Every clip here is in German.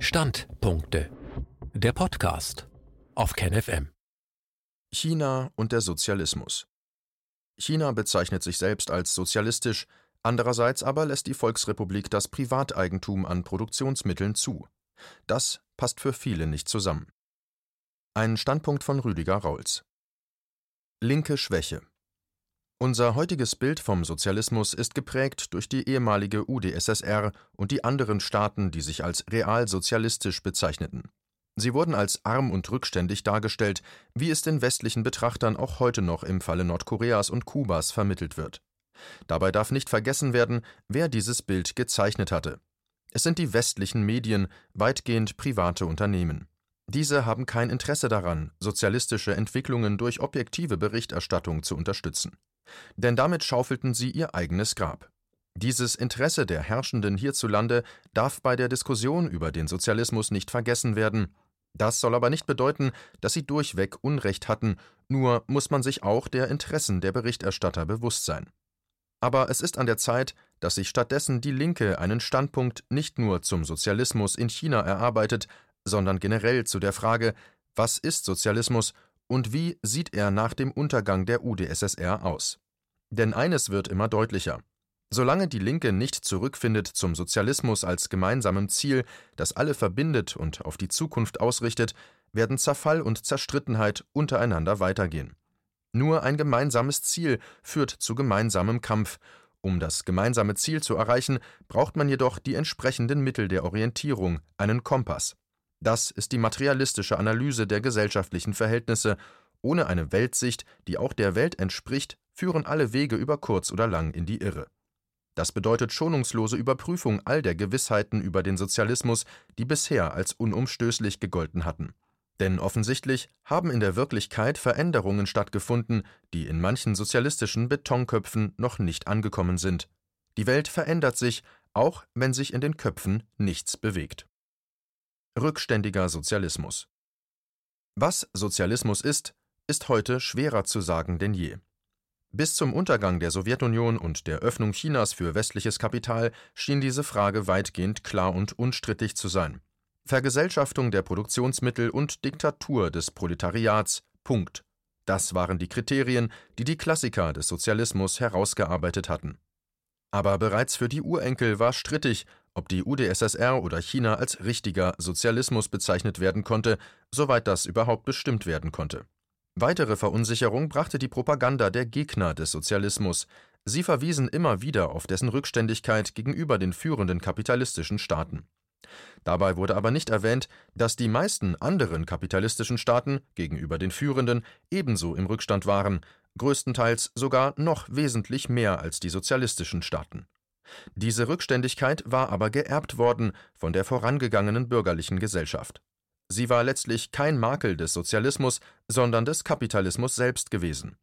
Standpunkte. Der Podcast auf KenFM. China und der Sozialismus. China bezeichnet sich selbst als sozialistisch, andererseits aber lässt die Volksrepublik das Privateigentum an Produktionsmitteln zu. Das passt für viele nicht zusammen. Ein Standpunkt von Rüdiger Rauls. Linke Schwäche. Unser heutiges Bild vom Sozialismus ist geprägt durch die ehemalige UdSSR und die anderen Staaten, die sich als realsozialistisch bezeichneten. Sie wurden als arm und rückständig dargestellt, wie es den westlichen Betrachtern auch heute noch im Falle Nordkoreas und Kubas vermittelt wird. Dabei darf nicht vergessen werden, wer dieses Bild gezeichnet hatte. Es sind die westlichen Medien, weitgehend private Unternehmen. Diese haben kein Interesse daran, sozialistische Entwicklungen durch objektive Berichterstattung zu unterstützen denn damit schaufelten sie ihr eigenes Grab. Dieses Interesse der Herrschenden hierzulande darf bei der Diskussion über den Sozialismus nicht vergessen werden. Das soll aber nicht bedeuten, dass sie durchweg Unrecht hatten, nur muss man sich auch der Interessen der Berichterstatter bewusst sein. Aber es ist an der Zeit, dass sich stattdessen die Linke einen Standpunkt nicht nur zum Sozialismus in China erarbeitet, sondern generell zu der Frage, was ist Sozialismus und wie sieht er nach dem Untergang der UdSSR aus? Denn eines wird immer deutlicher. Solange die Linke nicht zurückfindet zum Sozialismus als gemeinsamem Ziel, das alle verbindet und auf die Zukunft ausrichtet, werden Zerfall und Zerstrittenheit untereinander weitergehen. Nur ein gemeinsames Ziel führt zu gemeinsamem Kampf. Um das gemeinsame Ziel zu erreichen, braucht man jedoch die entsprechenden Mittel der Orientierung, einen Kompass. Das ist die materialistische Analyse der gesellschaftlichen Verhältnisse. Ohne eine Weltsicht, die auch der Welt entspricht, führen alle Wege über kurz oder lang in die Irre. Das bedeutet schonungslose Überprüfung all der Gewissheiten über den Sozialismus, die bisher als unumstößlich gegolten hatten. Denn offensichtlich haben in der Wirklichkeit Veränderungen stattgefunden, die in manchen sozialistischen Betonköpfen noch nicht angekommen sind. Die Welt verändert sich, auch wenn sich in den Köpfen nichts bewegt. Rückständiger Sozialismus. Was Sozialismus ist, ist heute schwerer zu sagen denn je. Bis zum Untergang der Sowjetunion und der Öffnung Chinas für westliches Kapital schien diese Frage weitgehend klar und unstrittig zu sein. Vergesellschaftung der Produktionsmittel und Diktatur des Proletariats. Punkt. Das waren die Kriterien, die die Klassiker des Sozialismus herausgearbeitet hatten. Aber bereits für die Urenkel war strittig, ob die UdSSR oder China als richtiger Sozialismus bezeichnet werden konnte, soweit das überhaupt bestimmt werden konnte. Weitere Verunsicherung brachte die Propaganda der Gegner des Sozialismus. Sie verwiesen immer wieder auf dessen Rückständigkeit gegenüber den führenden kapitalistischen Staaten. Dabei wurde aber nicht erwähnt, dass die meisten anderen kapitalistischen Staaten gegenüber den führenden ebenso im Rückstand waren, größtenteils sogar noch wesentlich mehr als die sozialistischen Staaten. Diese Rückständigkeit war aber geerbt worden von der vorangegangenen bürgerlichen Gesellschaft. Sie war letztlich kein Makel des Sozialismus, sondern des Kapitalismus selbst gewesen.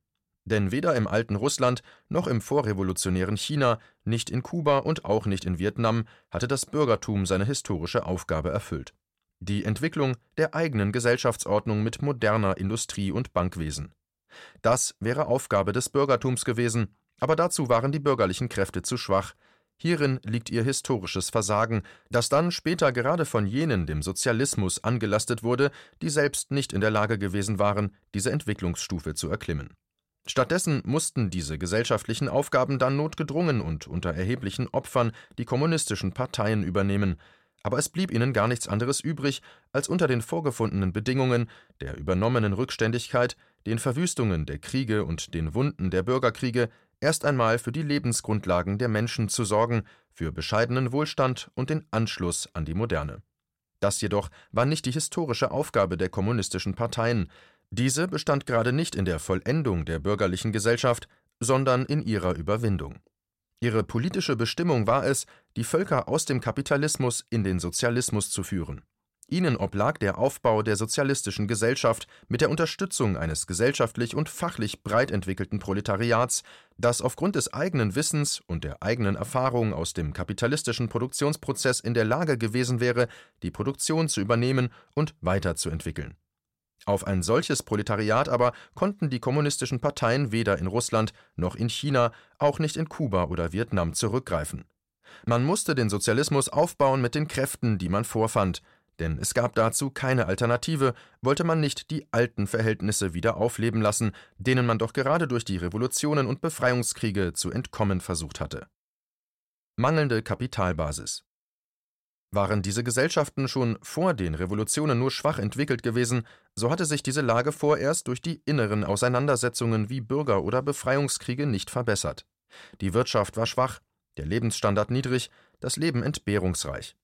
Denn weder im alten Russland noch im vorrevolutionären China, nicht in Kuba und auch nicht in Vietnam hatte das Bürgertum seine historische Aufgabe erfüllt. Die Entwicklung der eigenen Gesellschaftsordnung mit moderner Industrie und Bankwesen. Das wäre Aufgabe des Bürgertums gewesen, aber dazu waren die bürgerlichen Kräfte zu schwach, Hierin liegt ihr historisches Versagen, das dann später gerade von jenen dem Sozialismus angelastet wurde, die selbst nicht in der Lage gewesen waren, diese Entwicklungsstufe zu erklimmen. Stattdessen mussten diese gesellschaftlichen Aufgaben dann notgedrungen und unter erheblichen Opfern die kommunistischen Parteien übernehmen, aber es blieb ihnen gar nichts anderes übrig, als unter den vorgefundenen Bedingungen der übernommenen Rückständigkeit, den Verwüstungen der Kriege und den Wunden der Bürgerkriege erst einmal für die Lebensgrundlagen der Menschen zu sorgen, für bescheidenen Wohlstand und den Anschluss an die Moderne. Das jedoch war nicht die historische Aufgabe der kommunistischen Parteien, diese bestand gerade nicht in der Vollendung der bürgerlichen Gesellschaft, sondern in ihrer Überwindung. Ihre politische Bestimmung war es, die Völker aus dem Kapitalismus in den Sozialismus zu führen. Ihnen oblag der Aufbau der sozialistischen Gesellschaft mit der Unterstützung eines gesellschaftlich und fachlich breit entwickelten Proletariats, das aufgrund des eigenen Wissens und der eigenen Erfahrung aus dem kapitalistischen Produktionsprozess in der Lage gewesen wäre, die Produktion zu übernehmen und weiterzuentwickeln. Auf ein solches Proletariat aber konnten die kommunistischen Parteien weder in Russland noch in China, auch nicht in Kuba oder Vietnam zurückgreifen. Man musste den Sozialismus aufbauen mit den Kräften, die man vorfand, Denn es gab dazu keine Alternative, wollte man nicht die alten Verhältnisse wieder aufleben lassen, denen man doch gerade durch die Revolutionen und Befreiungskriege zu entkommen versucht hatte. Mangelnde Kapitalbasis waren diese Gesellschaften schon vor den Revolutionen nur schwach entwickelt gewesen, so hatte sich diese Lage vorerst durch die inneren Auseinandersetzungen wie Bürger- oder Befreiungskriege nicht verbessert. Die Wirtschaft war schwach, der Lebensstandard niedrig, das Leben entbehrungsreich.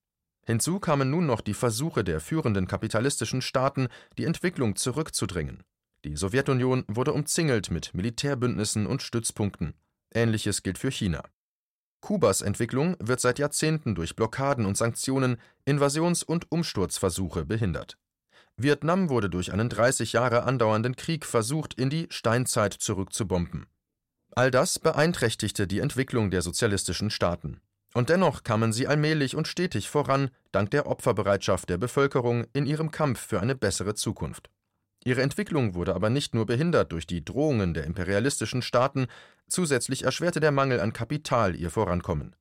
Hinzu kamen nun noch die Versuche der führenden kapitalistischen Staaten, die Entwicklung zurückzudrängen. Die Sowjetunion wurde umzingelt mit Militärbündnissen und Stützpunkten. Ähnliches gilt für China. Kubas Entwicklung wird seit Jahrzehnten durch Blockaden und Sanktionen, Invasions- und Umsturzversuche behindert. Vietnam wurde durch einen 30 Jahre andauernden Krieg versucht, in die Steinzeit zurückzubomben. All das beeinträchtigte die Entwicklung der sozialistischen Staaten. Und dennoch kamen sie allmählich und stetig voran, dank der Opferbereitschaft der Bevölkerung in ihrem Kampf für eine bessere Zukunft. Ihre Entwicklung wurde aber nicht nur behindert durch die Drohungen der imperialistischen Staaten, zusätzlich erschwerte der Mangel an Kapital ihr Vorankommen.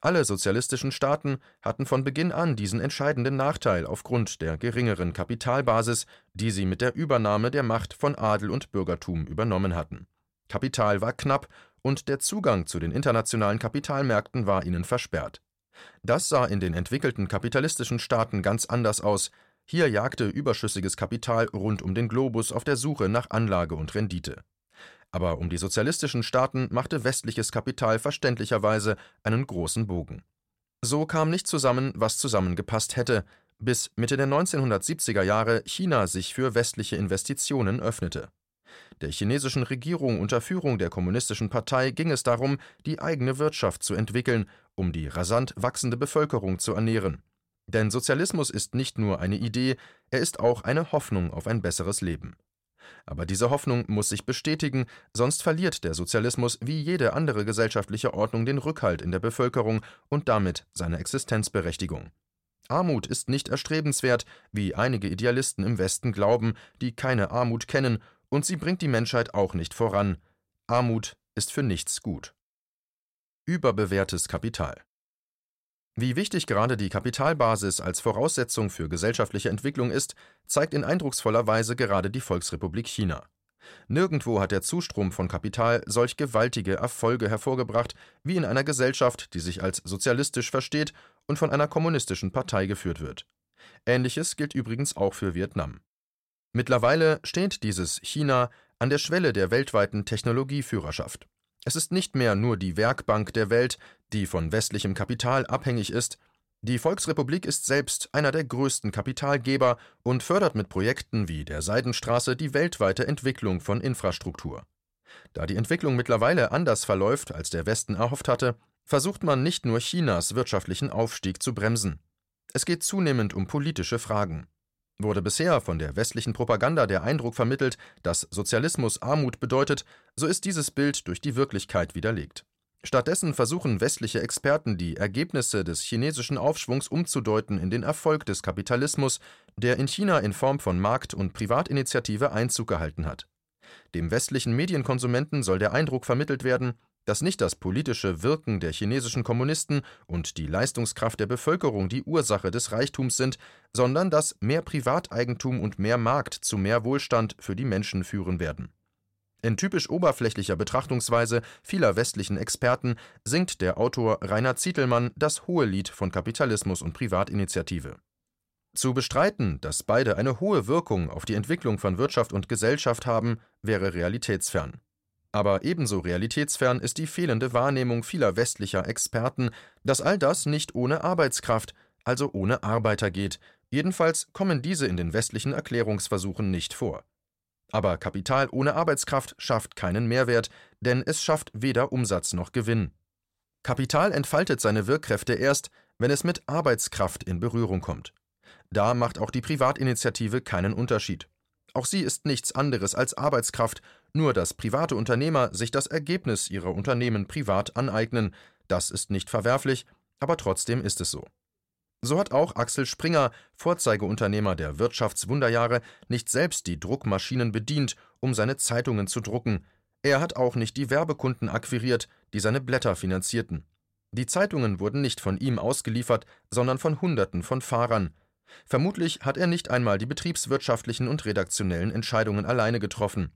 Alle sozialistischen Staaten hatten von Beginn an diesen entscheidenden Nachteil aufgrund der geringeren Kapitalbasis, die sie mit der Übernahme der Macht von Adel und Bürgertum übernommen hatten. Kapital war knapp und der Zugang zu den internationalen Kapitalmärkten war ihnen versperrt. Das sah in den entwickelten kapitalistischen Staaten ganz anders aus, hier jagte überschüssiges Kapital rund um den Globus auf der Suche nach Anlage und Rendite. Aber um die sozialistischen Staaten machte westliches Kapital verständlicherweise einen großen Bogen. So kam nicht zusammen, was zusammengepasst hätte, bis Mitte der 1970er Jahre China sich für westliche Investitionen öffnete. Der chinesischen Regierung unter Führung der Kommunistischen Partei ging es darum, die eigene Wirtschaft zu entwickeln, um die rasant wachsende Bevölkerung zu ernähren. Denn Sozialismus ist nicht nur eine Idee, er ist auch eine Hoffnung auf ein besseres Leben. Aber diese Hoffnung muss sich bestätigen, sonst verliert der Sozialismus wie jede andere gesellschaftliche Ordnung den Rückhalt in der Bevölkerung und damit seine Existenzberechtigung. Armut ist nicht erstrebenswert, wie einige Idealisten im Westen glauben, die keine Armut kennen, und sie bringt die Menschheit auch nicht voran. Armut ist für nichts gut. Überbewertes Kapital wie wichtig gerade die Kapitalbasis als Voraussetzung für gesellschaftliche Entwicklung ist, zeigt in eindrucksvoller Weise gerade die Volksrepublik China. Nirgendwo hat der Zustrom von Kapital solch gewaltige Erfolge hervorgebracht wie in einer Gesellschaft, die sich als sozialistisch versteht und von einer kommunistischen Partei geführt wird. Ähnliches gilt übrigens auch für Vietnam. Mittlerweile steht dieses China an der Schwelle der weltweiten Technologieführerschaft. Es ist nicht mehr nur die Werkbank der Welt, die von westlichem Kapital abhängig ist, die Volksrepublik ist selbst einer der größten Kapitalgeber und fördert mit Projekten wie der Seidenstraße die weltweite Entwicklung von Infrastruktur. Da die Entwicklung mittlerweile anders verläuft, als der Westen erhofft hatte, versucht man nicht nur Chinas wirtschaftlichen Aufstieg zu bremsen. Es geht zunehmend um politische Fragen. Wurde bisher von der westlichen Propaganda der Eindruck vermittelt, dass Sozialismus Armut bedeutet, so ist dieses Bild durch die Wirklichkeit widerlegt. Stattdessen versuchen westliche Experten, die Ergebnisse des chinesischen Aufschwungs umzudeuten in den Erfolg des Kapitalismus, der in China in Form von Markt- und Privatinitiative Einzug gehalten hat. Dem westlichen Medienkonsumenten soll der Eindruck vermittelt werden, dass nicht das politische Wirken der chinesischen Kommunisten und die Leistungskraft der Bevölkerung die Ursache des Reichtums sind, sondern dass mehr Privateigentum und mehr Markt zu mehr Wohlstand für die Menschen führen werden. In typisch oberflächlicher Betrachtungsweise vieler westlichen Experten singt der Autor Rainer Zietelmann das hohe Lied von Kapitalismus und Privatinitiative. Zu bestreiten, dass beide eine hohe Wirkung auf die Entwicklung von Wirtschaft und Gesellschaft haben, wäre realitätsfern. Aber ebenso realitätsfern ist die fehlende Wahrnehmung vieler westlicher Experten, dass all das nicht ohne Arbeitskraft, also ohne Arbeiter geht, jedenfalls kommen diese in den westlichen Erklärungsversuchen nicht vor. Aber Kapital ohne Arbeitskraft schafft keinen Mehrwert, denn es schafft weder Umsatz noch Gewinn. Kapital entfaltet seine Wirkkräfte erst, wenn es mit Arbeitskraft in Berührung kommt. Da macht auch die Privatinitiative keinen Unterschied. Auch sie ist nichts anderes als Arbeitskraft, nur dass private Unternehmer sich das Ergebnis ihrer Unternehmen privat aneignen, das ist nicht verwerflich, aber trotzdem ist es so. So hat auch Axel Springer, Vorzeigeunternehmer der Wirtschaftswunderjahre, nicht selbst die Druckmaschinen bedient, um seine Zeitungen zu drucken. Er hat auch nicht die Werbekunden akquiriert, die seine Blätter finanzierten. Die Zeitungen wurden nicht von ihm ausgeliefert, sondern von Hunderten von Fahrern. Vermutlich hat er nicht einmal die betriebswirtschaftlichen und redaktionellen Entscheidungen alleine getroffen.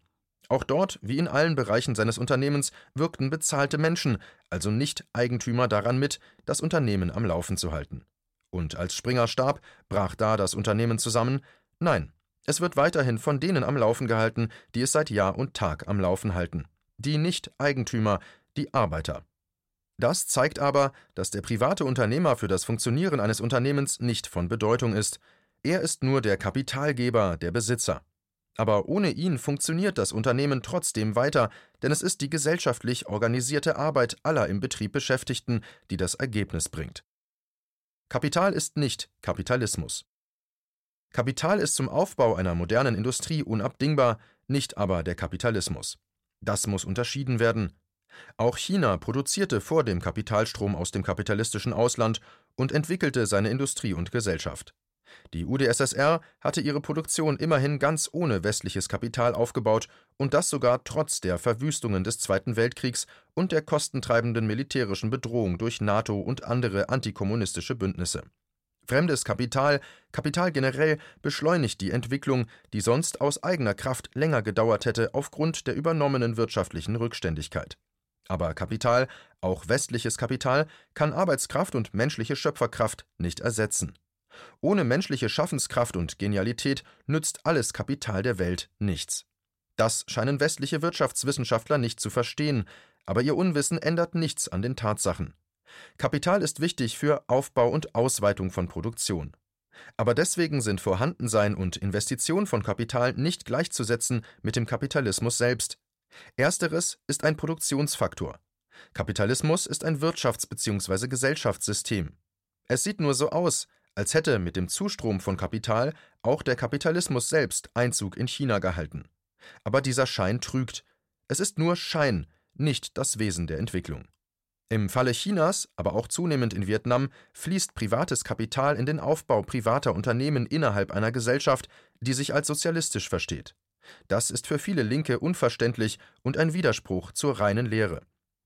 Auch dort, wie in allen Bereichen seines Unternehmens, wirkten bezahlte Menschen, also nicht Eigentümer, daran mit, das Unternehmen am Laufen zu halten. Und als Springer starb, brach da das Unternehmen zusammen? Nein, es wird weiterhin von denen am Laufen gehalten, die es seit Jahr und Tag am Laufen halten. Die Nicht-Eigentümer, die Arbeiter. Das zeigt aber, dass der private Unternehmer für das Funktionieren eines Unternehmens nicht von Bedeutung ist. Er ist nur der Kapitalgeber, der Besitzer. Aber ohne ihn funktioniert das Unternehmen trotzdem weiter, denn es ist die gesellschaftlich organisierte Arbeit aller im Betrieb Beschäftigten, die das Ergebnis bringt. Kapital ist nicht Kapitalismus. Kapital ist zum Aufbau einer modernen Industrie unabdingbar, nicht aber der Kapitalismus. Das muss unterschieden werden. Auch China produzierte vor dem Kapitalstrom aus dem kapitalistischen Ausland und entwickelte seine Industrie und Gesellschaft. Die UdSSR hatte ihre Produktion immerhin ganz ohne westliches Kapital aufgebaut und das sogar trotz der Verwüstungen des Zweiten Weltkriegs und der kostentreibenden militärischen Bedrohung durch NATO und andere antikommunistische Bündnisse. Fremdes Kapital, Kapital generell, beschleunigt die Entwicklung, die sonst aus eigener Kraft länger gedauert hätte aufgrund der übernommenen wirtschaftlichen Rückständigkeit. Aber Kapital, auch westliches Kapital, kann Arbeitskraft und menschliche Schöpferkraft nicht ersetzen. Ohne menschliche Schaffenskraft und Genialität nützt alles Kapital der Welt nichts. Das scheinen westliche Wirtschaftswissenschaftler nicht zu verstehen, aber ihr Unwissen ändert nichts an den Tatsachen. Kapital ist wichtig für Aufbau und Ausweitung von Produktion. Aber deswegen sind Vorhandensein und Investition von Kapital nicht gleichzusetzen mit dem Kapitalismus selbst. Ersteres ist ein Produktionsfaktor. Kapitalismus ist ein Wirtschafts- bzw. Gesellschaftssystem. Es sieht nur so aus, als hätte mit dem Zustrom von Kapital auch der Kapitalismus selbst Einzug in China gehalten. Aber dieser Schein trügt. Es ist nur Schein, nicht das Wesen der Entwicklung. Im Falle Chinas, aber auch zunehmend in Vietnam, fließt privates Kapital in den Aufbau privater Unternehmen innerhalb einer Gesellschaft, die sich als sozialistisch versteht. Das ist für viele Linke unverständlich und ein Widerspruch zur reinen Lehre.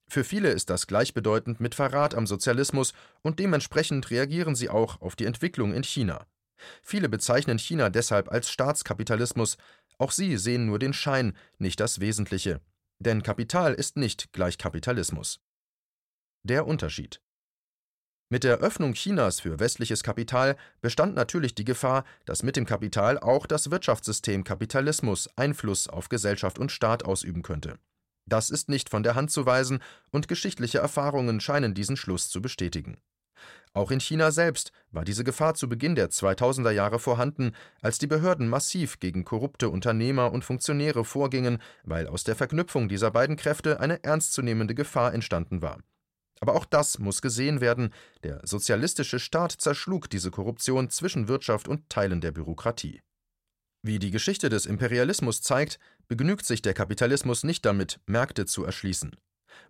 Für viele ist das gleichbedeutend mit Verrat am Sozialismus und dementsprechend reagieren sie auch auf die Entwicklung in China. Viele bezeichnen China deshalb als Staatskapitalismus, auch sie sehen nur den Schein, nicht das Wesentliche. Denn Kapital ist nicht gleich Kapitalismus. Der Unterschied mit der Öffnung Chinas für westliches Kapital bestand natürlich die Gefahr, dass mit dem Kapital auch das Wirtschaftssystem Kapitalismus Einfluss auf Gesellschaft und Staat ausüben könnte. Das ist nicht von der Hand zu weisen, und geschichtliche Erfahrungen scheinen diesen Schluss zu bestätigen. Auch in China selbst war diese Gefahr zu Beginn der 2000er Jahre vorhanden, als die Behörden massiv gegen korrupte Unternehmer und Funktionäre vorgingen, weil aus der Verknüpfung dieser beiden Kräfte eine ernstzunehmende Gefahr entstanden war. Aber auch das muss gesehen werden, der sozialistische Staat zerschlug diese Korruption zwischen Wirtschaft und Teilen der Bürokratie. Wie die Geschichte des Imperialismus zeigt, begnügt sich der Kapitalismus nicht damit, Märkte zu erschließen.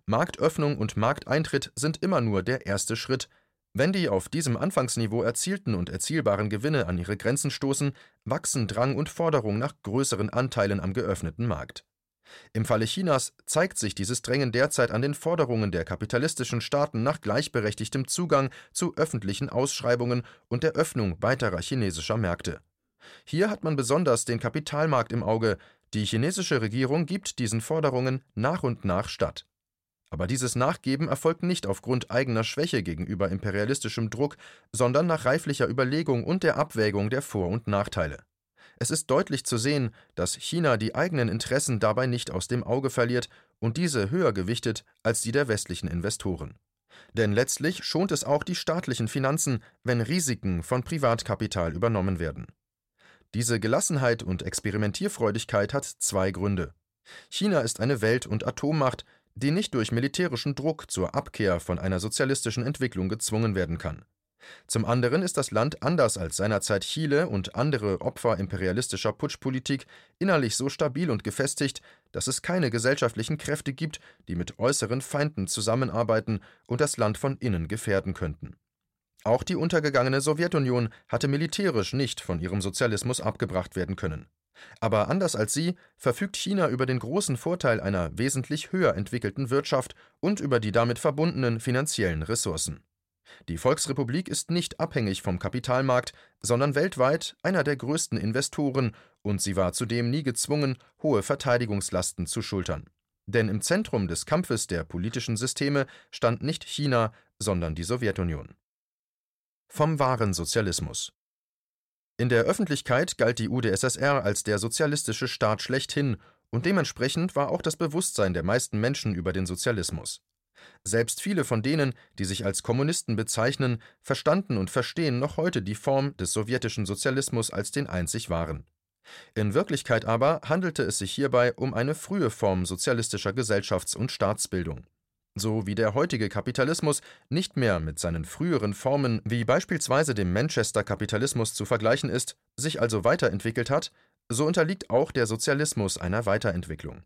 Marktöffnung und Markteintritt sind immer nur der erste Schritt. Wenn die auf diesem Anfangsniveau erzielten und erzielbaren Gewinne an ihre Grenzen stoßen, wachsen Drang und Forderung nach größeren Anteilen am geöffneten Markt. Im Falle Chinas zeigt sich dieses Drängen derzeit an den Forderungen der kapitalistischen Staaten nach gleichberechtigtem Zugang zu öffentlichen Ausschreibungen und der Öffnung weiterer chinesischer Märkte. Hier hat man besonders den Kapitalmarkt im Auge, die chinesische Regierung gibt diesen Forderungen nach und nach statt. Aber dieses Nachgeben erfolgt nicht aufgrund eigener Schwäche gegenüber imperialistischem Druck, sondern nach reiflicher Überlegung und der Abwägung der Vor- und Nachteile. Es ist deutlich zu sehen, dass China die eigenen Interessen dabei nicht aus dem Auge verliert und diese höher gewichtet als die der westlichen Investoren. Denn letztlich schont es auch die staatlichen Finanzen, wenn Risiken von Privatkapital übernommen werden. Diese Gelassenheit und Experimentierfreudigkeit hat zwei Gründe. China ist eine Welt- und Atommacht, die nicht durch militärischen Druck zur Abkehr von einer sozialistischen Entwicklung gezwungen werden kann. Zum anderen ist das Land anders als seinerzeit Chile und andere Opfer imperialistischer Putschpolitik innerlich so stabil und gefestigt, dass es keine gesellschaftlichen Kräfte gibt, die mit äußeren Feinden zusammenarbeiten und das Land von innen gefährden könnten. Auch die untergegangene Sowjetunion hatte militärisch nicht von ihrem Sozialismus abgebracht werden können. Aber anders als sie verfügt China über den großen Vorteil einer wesentlich höher entwickelten Wirtschaft und über die damit verbundenen finanziellen Ressourcen. Die Volksrepublik ist nicht abhängig vom Kapitalmarkt, sondern weltweit einer der größten Investoren, und sie war zudem nie gezwungen, hohe Verteidigungslasten zu schultern. Denn im Zentrum des Kampfes der politischen Systeme stand nicht China, sondern die Sowjetunion. Vom wahren Sozialismus In der Öffentlichkeit galt die UdSSR als der sozialistische Staat schlechthin, und dementsprechend war auch das Bewusstsein der meisten Menschen über den Sozialismus. Selbst viele von denen, die sich als Kommunisten bezeichnen, verstanden und verstehen noch heute die Form des sowjetischen Sozialismus als den einzig wahren. In Wirklichkeit aber handelte es sich hierbei um eine frühe Form sozialistischer Gesellschafts- und Staatsbildung. So wie der heutige Kapitalismus nicht mehr mit seinen früheren Formen wie beispielsweise dem Manchester-Kapitalismus zu vergleichen ist, sich also weiterentwickelt hat, so unterliegt auch der Sozialismus einer Weiterentwicklung.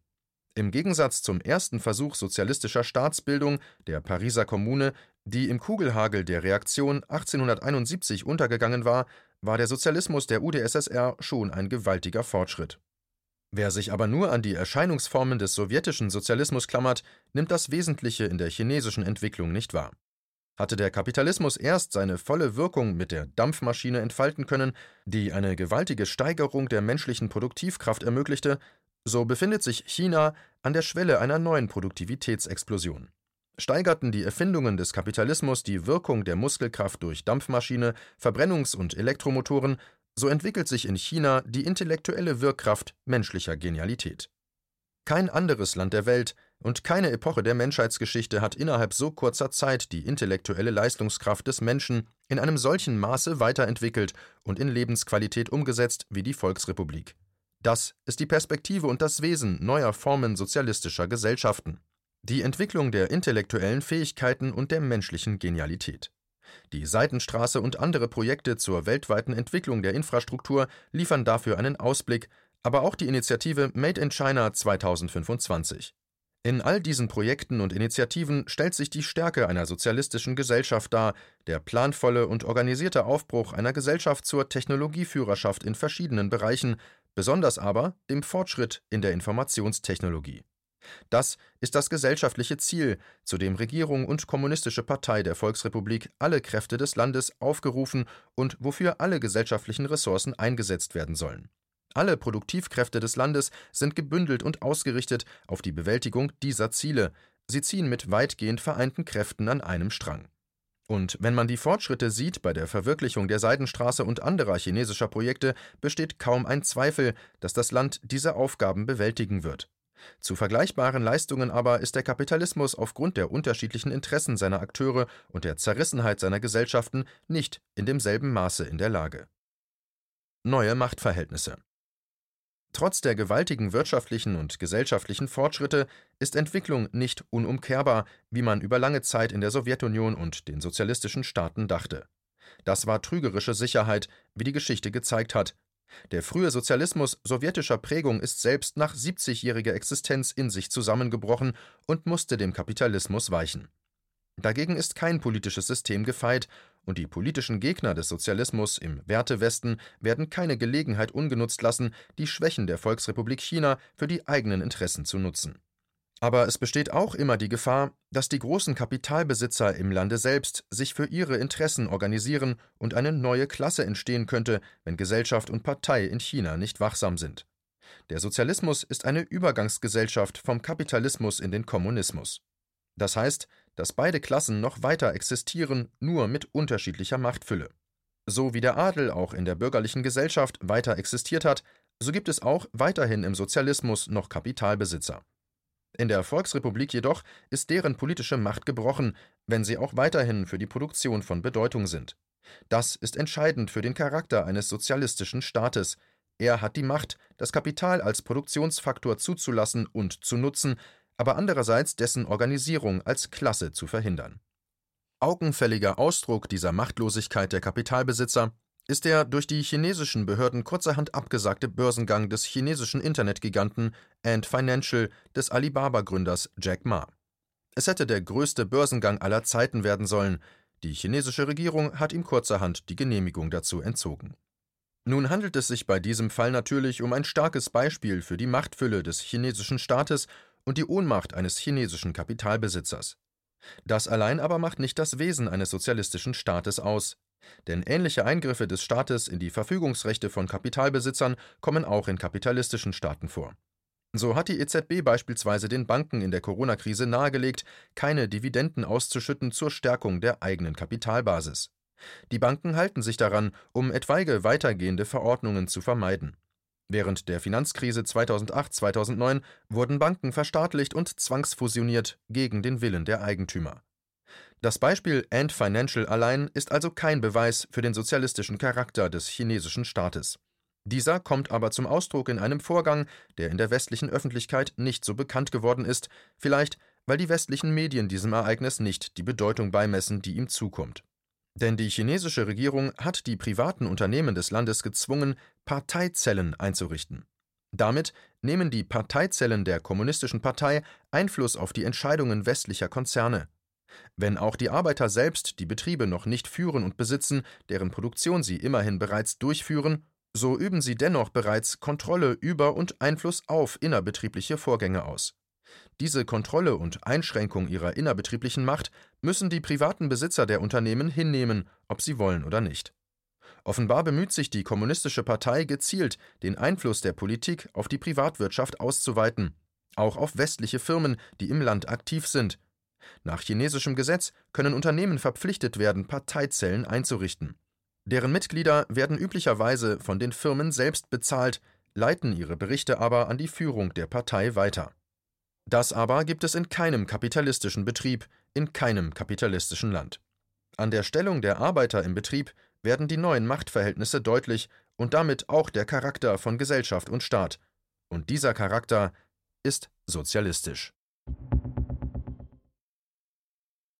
Im Gegensatz zum ersten Versuch sozialistischer Staatsbildung, der Pariser Kommune, die im Kugelhagel der Reaktion 1871 untergegangen war, war der Sozialismus der UdSSR schon ein gewaltiger Fortschritt. Wer sich aber nur an die Erscheinungsformen des sowjetischen Sozialismus klammert, nimmt das Wesentliche in der chinesischen Entwicklung nicht wahr. Hatte der Kapitalismus erst seine volle Wirkung mit der Dampfmaschine entfalten können, die eine gewaltige Steigerung der menschlichen Produktivkraft ermöglichte, so befindet sich China an der Schwelle einer neuen Produktivitätsexplosion. Steigerten die Erfindungen des Kapitalismus die Wirkung der Muskelkraft durch Dampfmaschine, Verbrennungs- und Elektromotoren, so entwickelt sich in China die intellektuelle Wirkkraft menschlicher Genialität. Kein anderes Land der Welt und keine Epoche der Menschheitsgeschichte hat innerhalb so kurzer Zeit die intellektuelle Leistungskraft des Menschen in einem solchen Maße weiterentwickelt und in Lebensqualität umgesetzt wie die Volksrepublik. Das ist die Perspektive und das Wesen neuer Formen sozialistischer Gesellschaften. Die Entwicklung der intellektuellen Fähigkeiten und der menschlichen Genialität. Die Seitenstraße und andere Projekte zur weltweiten Entwicklung der Infrastruktur liefern dafür einen Ausblick, aber auch die Initiative Made in China 2025. In all diesen Projekten und Initiativen stellt sich die Stärke einer sozialistischen Gesellschaft dar, der planvolle und organisierte Aufbruch einer Gesellschaft zur Technologieführerschaft in verschiedenen Bereichen, besonders aber dem Fortschritt in der Informationstechnologie. Das ist das gesellschaftliche Ziel, zu dem Regierung und Kommunistische Partei der Volksrepublik alle Kräfte des Landes aufgerufen und wofür alle gesellschaftlichen Ressourcen eingesetzt werden sollen. Alle Produktivkräfte des Landes sind gebündelt und ausgerichtet auf die Bewältigung dieser Ziele. Sie ziehen mit weitgehend vereinten Kräften an einem Strang. Und wenn man die Fortschritte sieht bei der Verwirklichung der Seidenstraße und anderer chinesischer Projekte, besteht kaum ein Zweifel, dass das Land diese Aufgaben bewältigen wird. Zu vergleichbaren Leistungen aber ist der Kapitalismus aufgrund der unterschiedlichen Interessen seiner Akteure und der Zerrissenheit seiner Gesellschaften nicht in demselben Maße in der Lage. Neue Machtverhältnisse Trotz der gewaltigen wirtschaftlichen und gesellschaftlichen Fortschritte ist Entwicklung nicht unumkehrbar, wie man über lange Zeit in der Sowjetunion und den sozialistischen Staaten dachte. Das war trügerische Sicherheit, wie die Geschichte gezeigt hat. Der frühe Sozialismus sowjetischer Prägung ist selbst nach 70-jähriger Existenz in sich zusammengebrochen und musste dem Kapitalismus weichen. Dagegen ist kein politisches System gefeit, und die politischen Gegner des Sozialismus im Wertewesten werden keine Gelegenheit ungenutzt lassen, die Schwächen der Volksrepublik China für die eigenen Interessen zu nutzen. Aber es besteht auch immer die Gefahr, dass die großen Kapitalbesitzer im Lande selbst sich für ihre Interessen organisieren und eine neue Klasse entstehen könnte, wenn Gesellschaft und Partei in China nicht wachsam sind. Der Sozialismus ist eine Übergangsgesellschaft vom Kapitalismus in den Kommunismus. Das heißt, dass beide Klassen noch weiter existieren, nur mit unterschiedlicher Machtfülle. So wie der Adel auch in der bürgerlichen Gesellschaft weiter existiert hat, so gibt es auch weiterhin im Sozialismus noch Kapitalbesitzer. In der Volksrepublik jedoch ist deren politische Macht gebrochen, wenn sie auch weiterhin für die Produktion von Bedeutung sind. Das ist entscheidend für den Charakter eines sozialistischen Staates. Er hat die Macht, das Kapital als Produktionsfaktor zuzulassen und zu nutzen, aber andererseits dessen Organisierung als Klasse zu verhindern. Augenfälliger Ausdruck dieser Machtlosigkeit der Kapitalbesitzer ist der durch die chinesischen Behörden kurzerhand abgesagte Börsengang des chinesischen Internetgiganten Ant Financial des Alibaba-Gründers Jack Ma. Es hätte der größte Börsengang aller Zeiten werden sollen, die chinesische Regierung hat ihm kurzerhand die Genehmigung dazu entzogen. Nun handelt es sich bei diesem Fall natürlich um ein starkes Beispiel für die Machtfülle des chinesischen Staates und die Ohnmacht eines chinesischen Kapitalbesitzers. Das allein aber macht nicht das Wesen eines sozialistischen Staates aus. Denn ähnliche Eingriffe des Staates in die Verfügungsrechte von Kapitalbesitzern kommen auch in kapitalistischen Staaten vor. So hat die EZB beispielsweise den Banken in der Corona-Krise nahegelegt, keine Dividenden auszuschütten zur Stärkung der eigenen Kapitalbasis. Die Banken halten sich daran, um etwaige weitergehende Verordnungen zu vermeiden. Während der Finanzkrise 2008-2009 wurden Banken verstaatlicht und zwangsfusioniert gegen den Willen der Eigentümer. Das Beispiel Ant Financial allein ist also kein Beweis für den sozialistischen Charakter des chinesischen Staates. Dieser kommt aber zum Ausdruck in einem Vorgang, der in der westlichen Öffentlichkeit nicht so bekannt geworden ist, vielleicht weil die westlichen Medien diesem Ereignis nicht die Bedeutung beimessen, die ihm zukommt. Denn die chinesische Regierung hat die privaten Unternehmen des Landes gezwungen, Parteizellen einzurichten. Damit nehmen die Parteizellen der Kommunistischen Partei Einfluss auf die Entscheidungen westlicher Konzerne. Wenn auch die Arbeiter selbst die Betriebe noch nicht führen und besitzen, deren Produktion sie immerhin bereits durchführen, so üben sie dennoch bereits Kontrolle über und Einfluss auf innerbetriebliche Vorgänge aus. Diese Kontrolle und Einschränkung ihrer innerbetrieblichen Macht müssen die privaten Besitzer der Unternehmen hinnehmen, ob sie wollen oder nicht. Offenbar bemüht sich die Kommunistische Partei gezielt, den Einfluss der Politik auf die Privatwirtschaft auszuweiten, auch auf westliche Firmen, die im Land aktiv sind. Nach chinesischem Gesetz können Unternehmen verpflichtet werden, Parteizellen einzurichten. Deren Mitglieder werden üblicherweise von den Firmen selbst bezahlt, leiten ihre Berichte aber an die Führung der Partei weiter. Das aber gibt es in keinem kapitalistischen Betrieb, in keinem kapitalistischen Land. An der Stellung der Arbeiter im Betrieb werden die neuen Machtverhältnisse deutlich und damit auch der Charakter von Gesellschaft und Staat. Und dieser Charakter ist sozialistisch.